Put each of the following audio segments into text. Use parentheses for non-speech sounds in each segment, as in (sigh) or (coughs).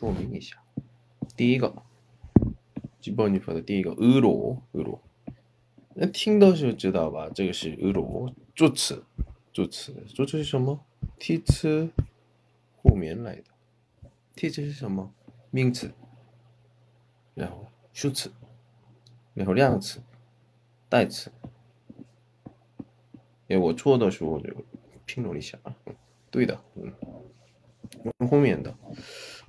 说明一下。第一个，基本你说的第一个俄罗俄罗，那听到就知道吧？这个是俄罗助词，助词助词是什么？替词，后面来的。替词是什么？名词，然后数词，然后量词，代词。哎我错的时候就拼了一下啊，对的，嗯，后面的。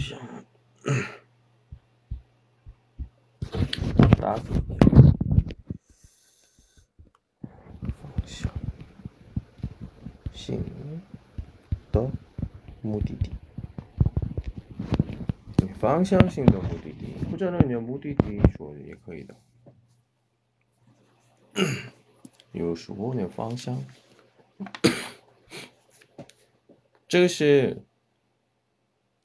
方向，打字。的目的地，方向性的目的地，或者呢，用目的地说也可以的。有时候那方向，这个是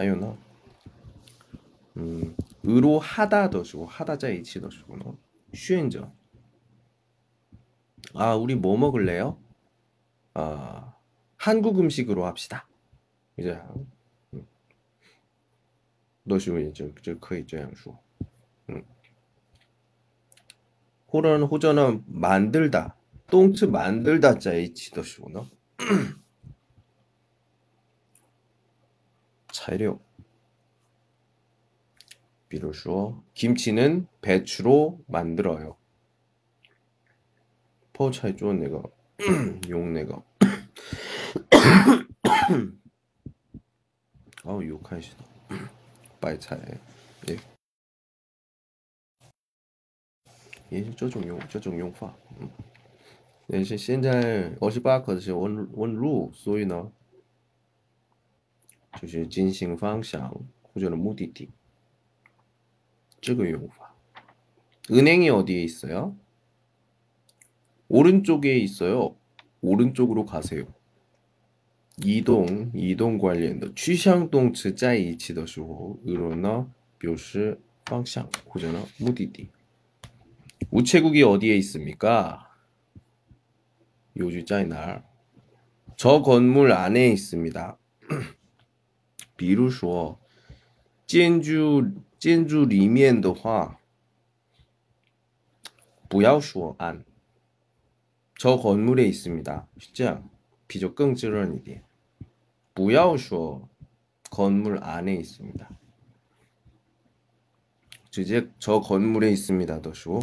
하요나 음 의로 하다 더시고 하다 자이치 더시고 쉬엔저 아 우리 뭐 먹을래요? 아 한국 음식으로 합시다. 이제 음. 都是就就可以这样说. 음. 호런 호전은 만들다. 똥츠 만들다 자이치더시구 나.材料. 比如说 김치는 배추로 만들어요. 포차이 좋은 내가 용 내가 (clears throat) 哦，又开始了，(clears throat) 白菜，也也是这种用这种用法，嗯，但是现在二十八课的时候问问路，所以呢， 就是进行方向或者的目的地，这个用法。은행이어디에있어요오른쪽에있어요오른쪽으로가세요移动移动关联的趋向动词在一起的时候，으로呢表示方向或者呢目的地。우체국이어디에있습니까요주자이날저건물안에있습니다 比如说建筑建筑里面的话，不要说안저건물에있습니다这样比较更自然一点。不要说 건물 안에 있습니다. 直接저 건물에 있습니다. 都说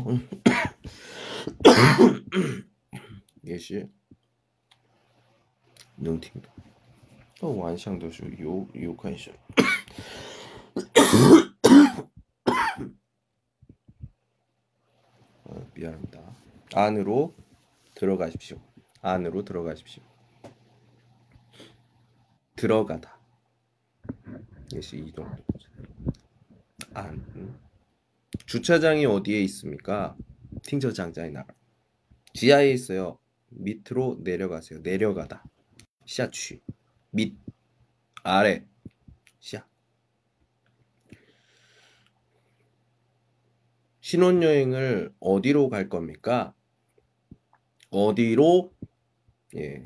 也是能听 懂。또 완성도수 요, 요 관심. (coughs) 어, 미안합니다. 안으로 들어가십시오. 안으로 들어가십시오. 들어가다. 예시 이 정도. 안. 주차장이 어디에 있습니까? 팅저장자에 나가. 지하에 있어요. 밑으로 내려가세요. 내려가다. 샤취. 밑 아래 샤. 신혼여행을 어디로 갈 겁니까? 어디로 예.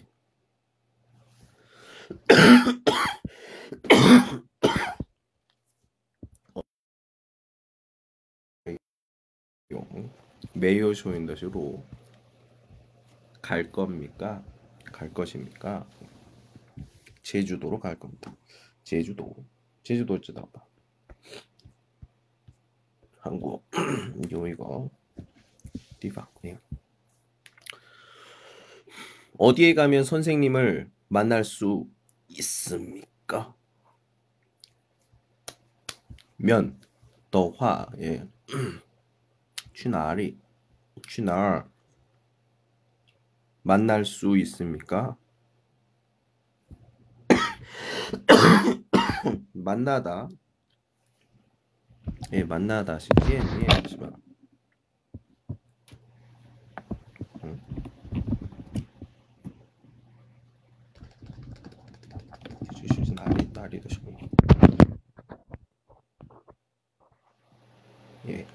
(coughs) 메이어 쇼인더시로 갈 겁니까? 갈 것입니까? 제주도로 갈 겁니다. 제주도. 제주도 知道吧? 한국 (clears throat) 有一个地方 네. 어디에 가면 선생님을 만날 수 있습니까? 면, 的话, 예. (clears throat) 去哪里?去哪儿? 만날 수 있습니까? (coughs) 만나다. 예 만나다. 시기에 예, 예 잠시만. 날이 되시고 예.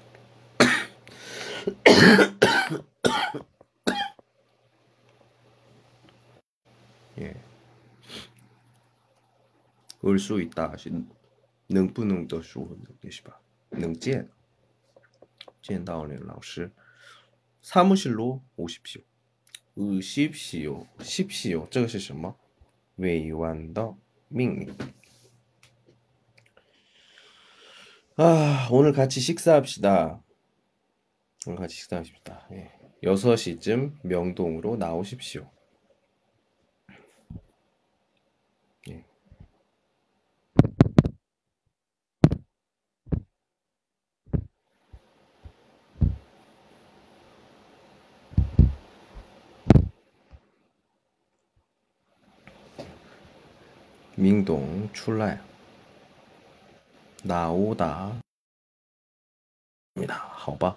(coughs) 예. 올 수 있다. 是能不能的说的是吧？能见见到了老师 사무실로 오십시오. 오십시오. 십시오. 这个是什么？委婉的命令. 아, 오늘 같이 식사합시다. 오늘 같이 식사합시다. 예. 6시쯤 명동으로 나오십시오. 민동 출라야 나오다 입니다. 好吧.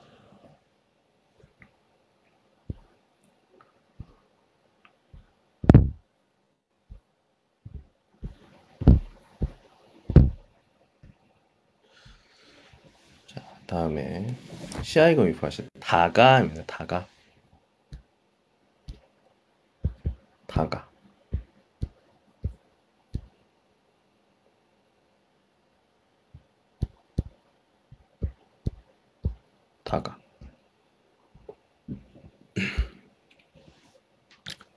자, 다음에 시아이거 위파시 다가입니다. 다가. 다가. 다가.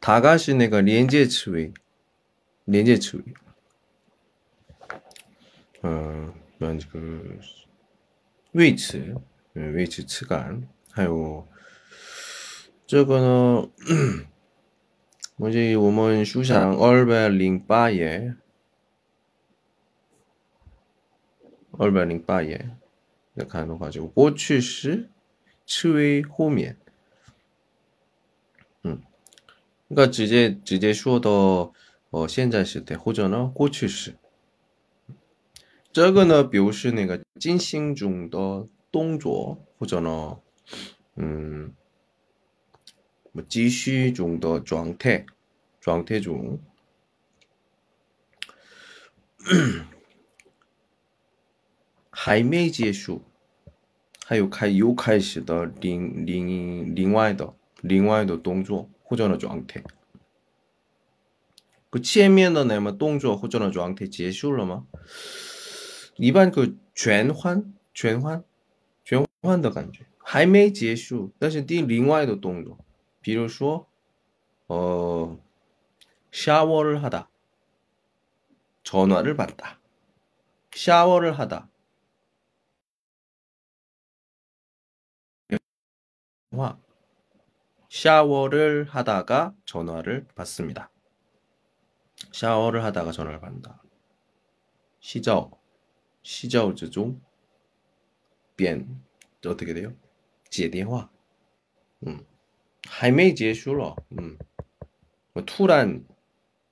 다가 是那个连接词尾，连接词尾。嗯，那这个位置，嗯，位置词感，还有这个呢，我这我们书上二百零八页，二百零八页。来看的话，就过去时词尾后面， 그러니까直接直接说的哦，现在时态或者呢过去时，这个呢表示那个进行中的动作或者呢，嗯，么继续中的状态，状态中。还没结束，还有开又开始的另另另外的另外的动作 或者的状态。그前面的那么动作或者的状态结束了吗？一般그转换转换转换的感觉还没结束，但是第另外的动作，比如说어 샤워를 하다, 전화를 받다, 샤워를 하다. 화 샤워를 하다가 전화를 받습니다. 샤워를 하다가 전화를 받는다. 시저 시저 之中 변 어떻게 돼요? 接电话. 음. 还没结束了. 음. 뭐, 突然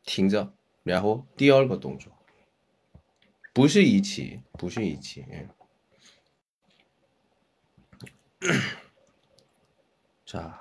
停着然后第二个动作不是一起不是一起 예. (clears throat) 자,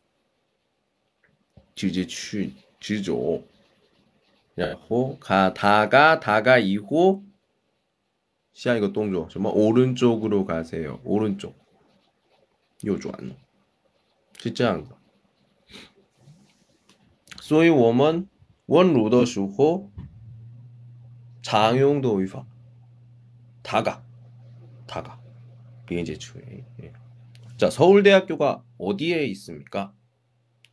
直接去直走然后 가다가 다가 이후 下一个动作什么 오른쪽으로 가세요. 오른쪽 右转是这样的。所以我们问路的时候常用的语法 다가 다가 비행제추에 예. 자 서울대학교가 어디에 있습니까?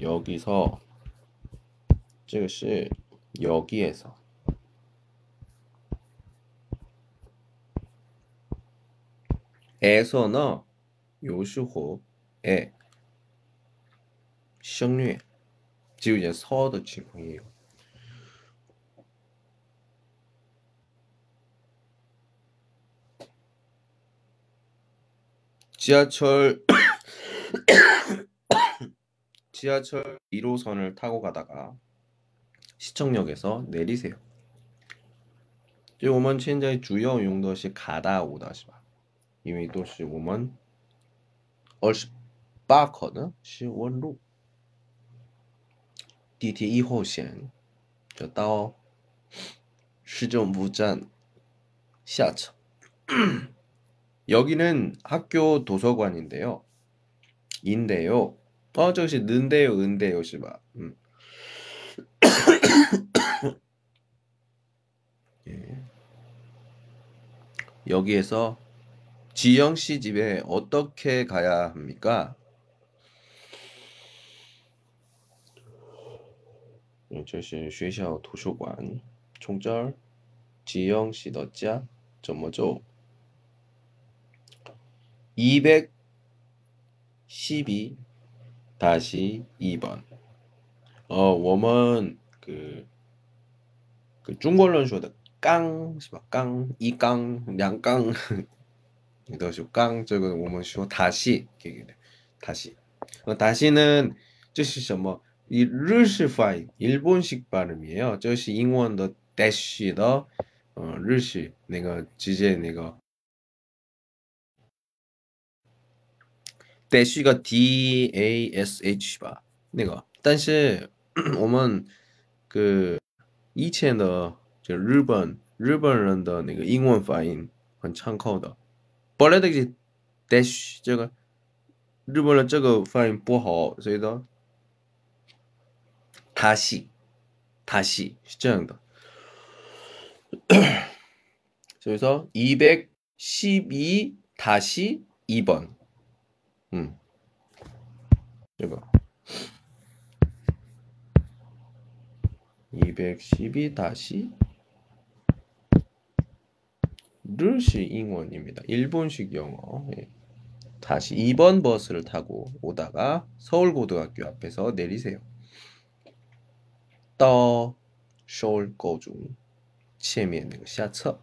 여기서 즉시 여기에서 에서 나 요슈호에 생류 지금 이제 서의 지붕이에요. 지하철 지하철 1호선을 타고 가다가 시청역에서 내리세요. 就我们现在主要用的是 가다 오다 因为都是我们28课的是问路地铁 1号线 就到市政府站下车 여기는 학교 도서관인데요. 인데요. 어, 저것이 는데요, 은데요, 시바. 음. (coughs) 예. 여기에서 지영 씨 집에 어떻게 가야 합니까? 这是学校图书馆，从这儿지영씨的家怎么走？ 212 다시 2번. 어, 웜은 그, 그 중국론 쇼다 깡, 시바 깡, 이깡, 양깡, 이더쇼 깡, 저거는 (laughs) 웜은 쇼 다시 다시. 어, 다시는 저시죠, 뭐 이, 르시 파인 일본식 발음이에요. 저시 잉원 더 대쉬 더, 어, 르시 내가 지제 내가 那个 dash个 d a s h 吧，那个，但是我们个以前的日本日本人的那个英文发音很참커的，本来的 dash 这个日本人这个发音不好，所以呢， 다시 다시 是这样的。所以说212 다시 2번 음. 이거 212 다시 르시 잉원입니다. 일본식 영어. 예. 다시 2번 버스를 타고 오다가 서울고등학교 앞에서 내리세요. 떠 서울고중 前面那个下车.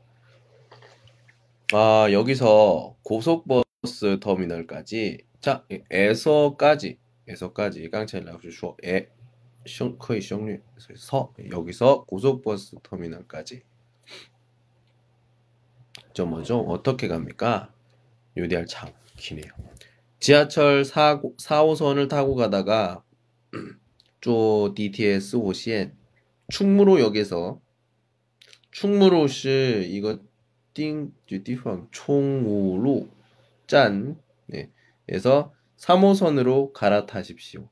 아, 여기서 고속버스 터미널까지 자, 에서까지, 에서까지 깡차일라고说 에, 거의 성류, 서, 여기서 고속버스 터미널까지. 저 뭐죠? 어떻게 갑니까? 요대할 참 기네요. 지하철 4, 4호선을 타고 가다가 쪼 DTS 5시엔 충무로역에서 충무로시 이거 띵, 띠펑, 총우로 짠 네. 에서 3호선으로 갈아타십시오.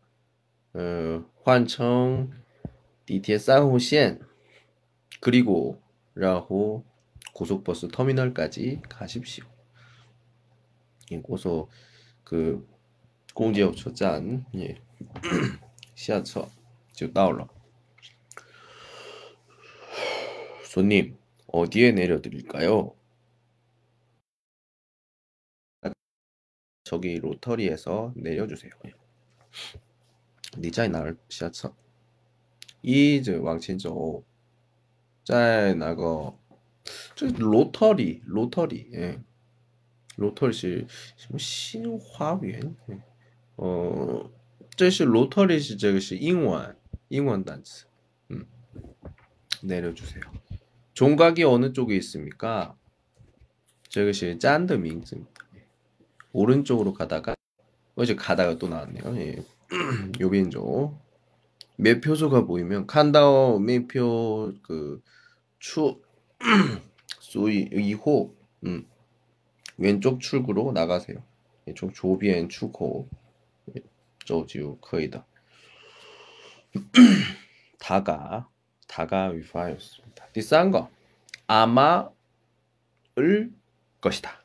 어, 환청 DTS 3호선 그리고 라호 고속버스 터미널까지 가십시오. 고속 그 공제역车站 예. (clears throat) 下车就到了. 손님, 어디에 내려드릴까요? 저기 로터리에서 내려주세요. 你在哪儿下车?一直往前走.在那个这 로터리, 로터리, 예. 로터리 是什么新花园? 예. 어, 这是로터리是这个是英文英文单词. 음. 내려주세요. 종각이 어느 쪽에 있습니까? 这个是짠의名字입니다. 오른쪽으로 가다가 어제 가다가 또 나왔네요. 예. (clears throat) 요빈조 매표소가 보이면 칸다오 매표 그추 소위 2호 음. 왼쪽 출구로 나가세요. 왼쪽 조비엔 출구 저지우 거의다. 다가 다가 위파였습니다. 第三거 아마 을 것이다.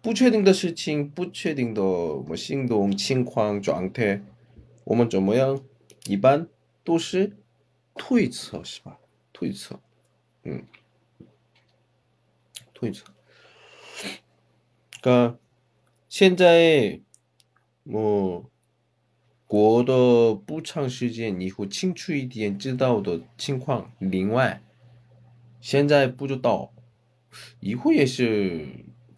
不确定的事情，不确定的么行动情况状态，我们怎么样？一般都是推测，是吧？推测，嗯，推测。个现在我过的不长时间，你会清楚一点知道的情况。另外，现在不知道，以后也是。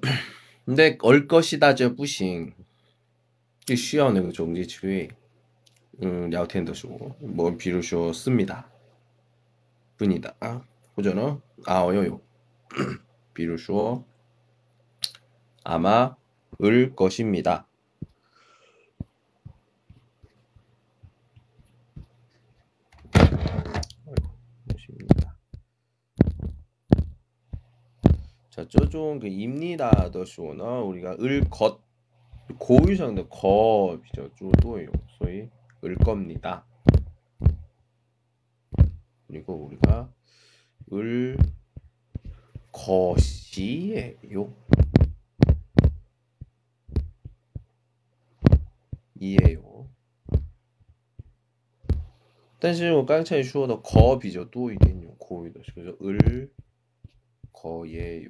(coughs) 근데 얼 것이다 这不行就需要那个中介区域嗯聊天的时候뭐比如说 씁니다 뿐이다或者呢 아 어려요 (coughs) 比如说 아마 을 것입니다 자, 쪼종 그 입니다 더쇼나 우리가 을것 고유상의 것이죠. 쪼도요. 소위 을 겁니다. 그리고 우리가 을 것이에요. 이에요. 但是我刚才说的거比较多一点有口语的，그래서 을 거예요.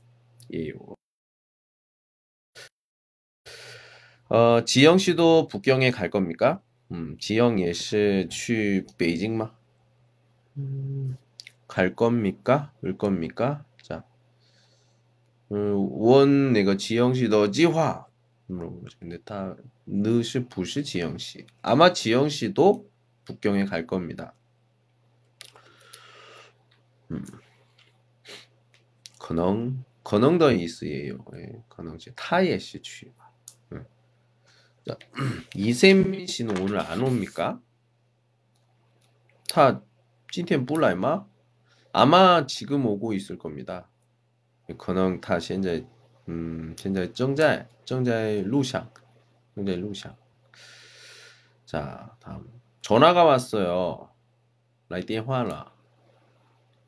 예. 뭐. 어, 지영 씨도 북경에 갈 겁니까? 음, 지영 예시 취 베이징 마. 음, 갈 겁니까? 올 겁니까? 자. 어, 음, 원 내가 지영 씨도 지화. 근데 다 느시 부시 지영 씨. 아마 지영 씨도 북경에 갈 겁니다. 음. 그능 可能的意思也有, 예, 可能是他也是去 음. 자, (clears throat) 이세민 씨는 오늘 안 옵니까? 타, 今天不来吗? 아마 지금 오고 있을 겁니다. 可能他现在 음, 现在正在正在录像正在录像 자, 다음 전화가 왔어요. 来电话了.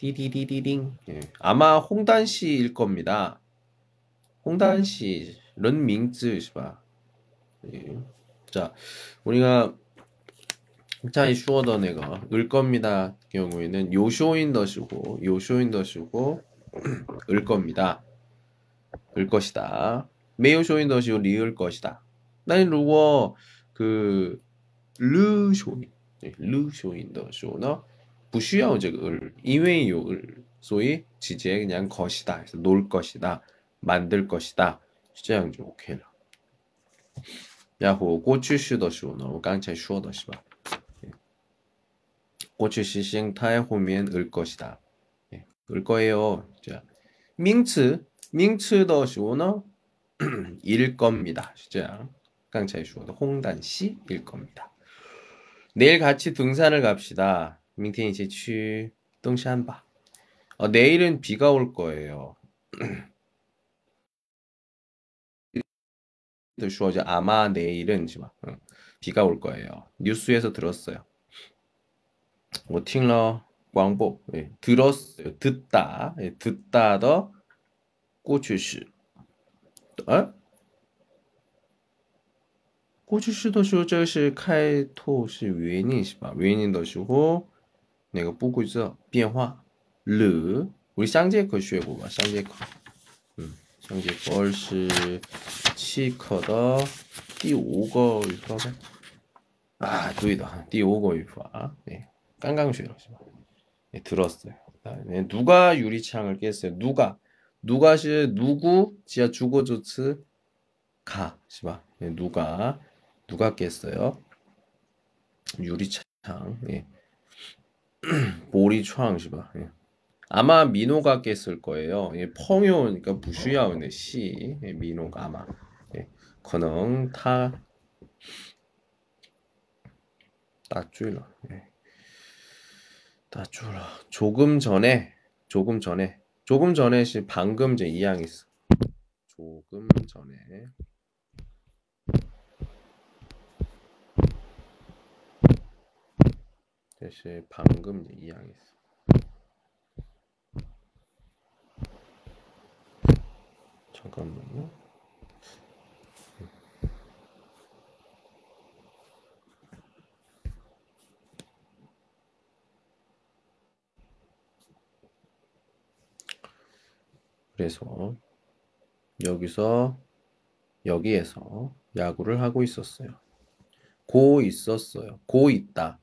디디디디딩. 예. 아마 홍단 씨일 겁니다. 홍단 씨, 런밍즈 씨바. 예. 자, 우리가 굉장히 쉬워던 애가 을 겁니다 경우에는 요쇼인 더시고 요쇼인 더시고 (clears throat) 을 겁니다. 을 것이다. 메요쇼인 더시고 리을 것이다. 나는 루어 그 르쇼인 예, 르쇼인 더쇼너 呢不需要这个 을, 因为有 을, 所以直接 그냥 것이다. 그래서 놀 것이다. 만들 것이다. 这样就 OK 了. 然后过去式的时候呢，我刚才说的是吧？过去式形态后面 을 것이다. 예, 을 거예요. 자, 名词名词的时候呢，(clears throat) 일 겁니다. 这样刚才说的홍단시일 겁니다. 내일 같이 등산을 갑시다. 明天一起去登山吧. 어, 내일은 비가 올 거예요. (clears throat) 说죠 아마 내일은 응, 비가 올 거예요. 뉴스에서 들었어요. 我听了 광보 예, 들었어요. 듣다 예, 듣다 더 꼬추시 어? 过去式的时候，这是开头是原因是吧？原因的时候 那个不规则变化了。우리 상제课 学过吧？ 상제课， 嗯，상제课是七课的第五个语法呗。啊，对的，第五个语法。네， 刚刚学了是吧？ 네， 들었어요. 네, 누가 유리창을 깼어요? 누가? 누가 시 누구? 지하 주거조츠 가, 是吧? 네, 누가 누가 깼어요? 유리창. 예. (clears throat) 보리 초앙시바 예. 아마 민호가 깼을 거예요. 예, 펑요 그러니까 부슈야오네 시 예, 민호가 아마. 예. 거능 타 따줄라. 예. 따줄라. 조금 전에 조금 전에 조금 전에 시 방금 제 이양 있어. 조금 전에 这是 방금 이해하겠어. 잠깐만요. 그래서 여기서 여기에서 야구를 하고 있었어요. 고 있었어요. 고 있다.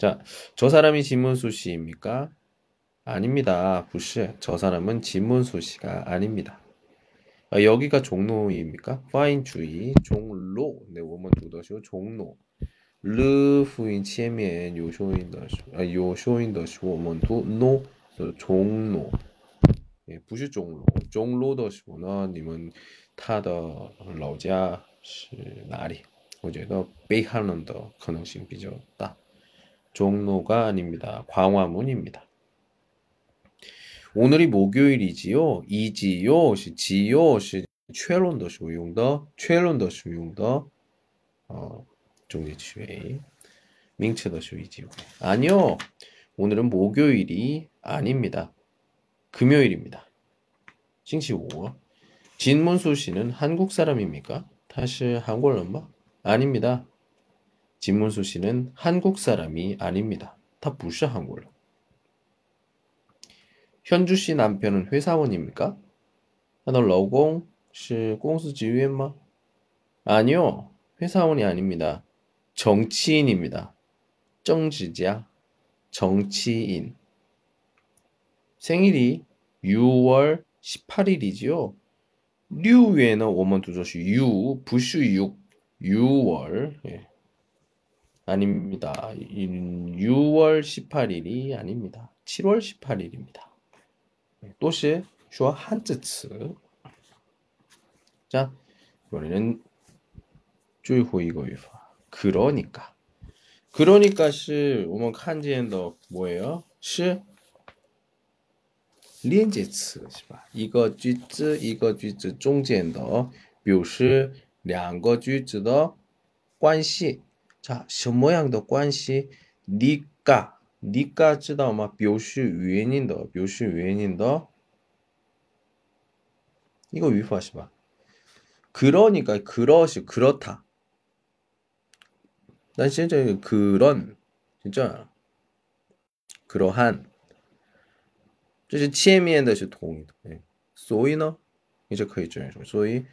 예. 자, 저 사람이 진문수 씨입니까? 아닙니다. 부시. 저 사람은 진문수 씨가 아닙니다. 아, 여기가 종로입니까? 파인 주의 종로. 네, 워먼 두더쇼 종로. 了辅音前面有修音的时候，啊有修音的时候，我们读 no 是钟楼，也不是钟楼。钟楼的时候呢，你们他的老家是哪里？我觉得北韩人的可能性比较大。 종로가 아닙니다. 광화문입니다. 오늘이 목요일이지요. 이지요, 지요, 최론더 수용더, 최론더 수용더, 어, 종지추의 밍체더 수이지요. 아니요. 오늘은 목요일이 아닙니다. 금요일입니다. 싱시5 진문수 씨는 한국 사람입니까? 다시 한국 엄마? 아닙니다. 진문수 씨는 한국 사람이 아닙니다. 다 부시한 걸로. 현주 씨 남편은 회사원입니까? 아, 너 러공 씨 공수 지휘했마? 아니요. 회사원이 아닙니다. 정치인입니다. 정지자 정치인. 생일이 6월 18일이지요. 류 위에는 5만 두조시 유, 부슈 6, 6월. 예. 아닙니다. 6월 18일이 아닙니다. 7월 18일입니다. 또시 슈어 한즈츠. 자, 이번에는 最后一个语法. 그러니까. 그러니까是 我们 칸지엔더 뭐예요? 是 连接词 이거 句子 이거 句子 中间的表示两个句子的关系 자, 什么样的关系?你嘎,你嘎知道吗?表示原因的,表示原因的. 이거 위파시 봐. 그러니까 그것이 그렇다. 난 진짜 그런 진짜 그러한 这是切面的是同义的，所以呢，你就可以这样说。所以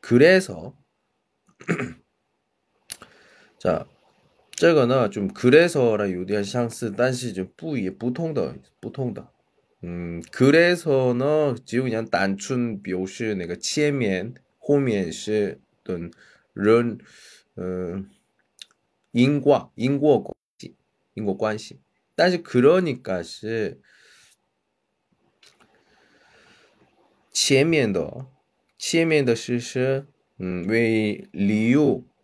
그래서 자, 这个呢좀 그래서랑 요디한 상스, 但是就不也不同的不同的. 음, 그래서는 只有 그냥 단춘 表示那个前面后面是等人 어, 인과 인과 关系 인과 关系. 但是 그러니까 是 前面的前面的事实 음, 为理由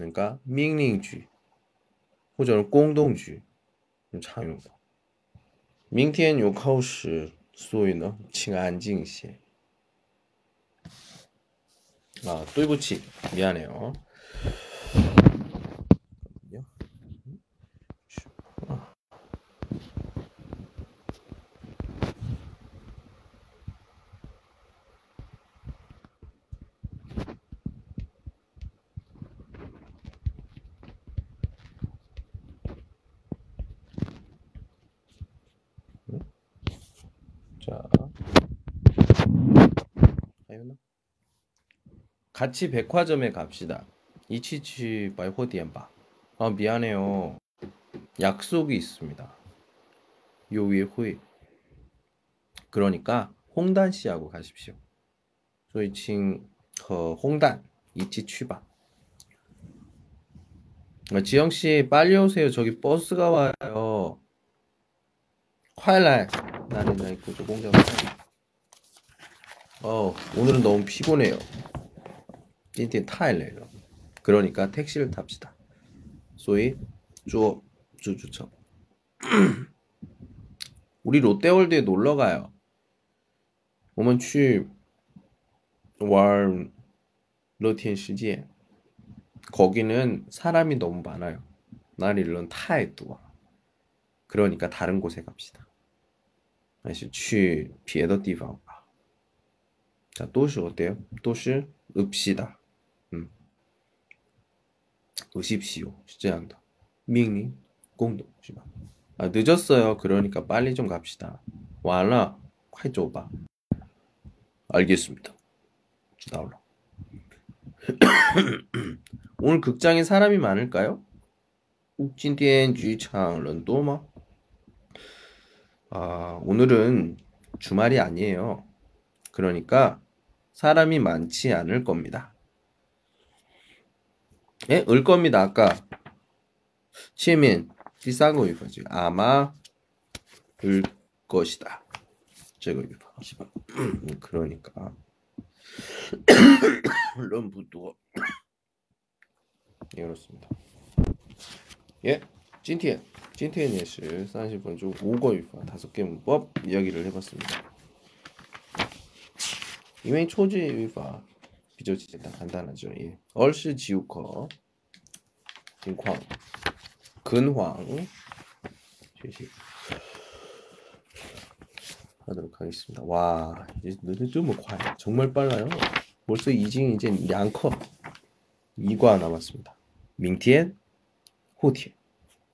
그러니까 밍링쥐 호전은 공동쥐 좀常用的 明天有考试所以呢请安静些 아, 对不起 미안해요 같이 백화점에 갑시다. 이치치 바이호디엔바. 아 미안해요. 약속이 있습니다. 요위에 후에. 그러니까 홍단 씨하고 가십시오. 저희 칭 어, 홍단 이치 취바. 아, 지영 씨 빨리 오세요. 저기 버스가 와요. 화일날 나는 나 있고 저 공장. 어 오늘은 너무 피곤해요. 今天太累了. 그러니까 택시를 탑시다. 所以坐 쭈쭈쳐. (clears throat) 우리 롯데월드에 놀러 가요. 我们去玩乐天世界. 거기는 사람이 너무 많아요. 나리는 타이도 그러니까 다른 곳에 갑시다. 还是去别的地方吧. 자, 도시 어때요? 도시 읍시다. 음. 으십시오. 시제한다.命令 공동 是吧? 아, 늦었어요. 그러니까 빨리 좀 갑시다. 와라. 快走吧. 알겠습니다. 나올라. 오늘 극장에 사람이 많을까요? 今天剧场人多吗? 아, 오늘은 주말이 아니에요. 그러니까 사람이 많지 않을 겁니다. 예, 을 겁니다. 아까 치민 디싸고 이거지. 아마 을 것이다. 제가 이거 음, 그러니까 (coughs) 런부도 (coughs) 예, 그렇습니다. 예. 今天今天也是 30분 중 5거语法 5개 문법 이야기를 해봤습니다. 因为 초지语法 比较简单 간단하죠. 예. 얼시 지우커 情况 근황学习 하도록 하겠습니다. 와, 이제 너네 좀快, 정말 빨라요. 벌써 이징 이제 2课 2과 남았습니다. 明天后天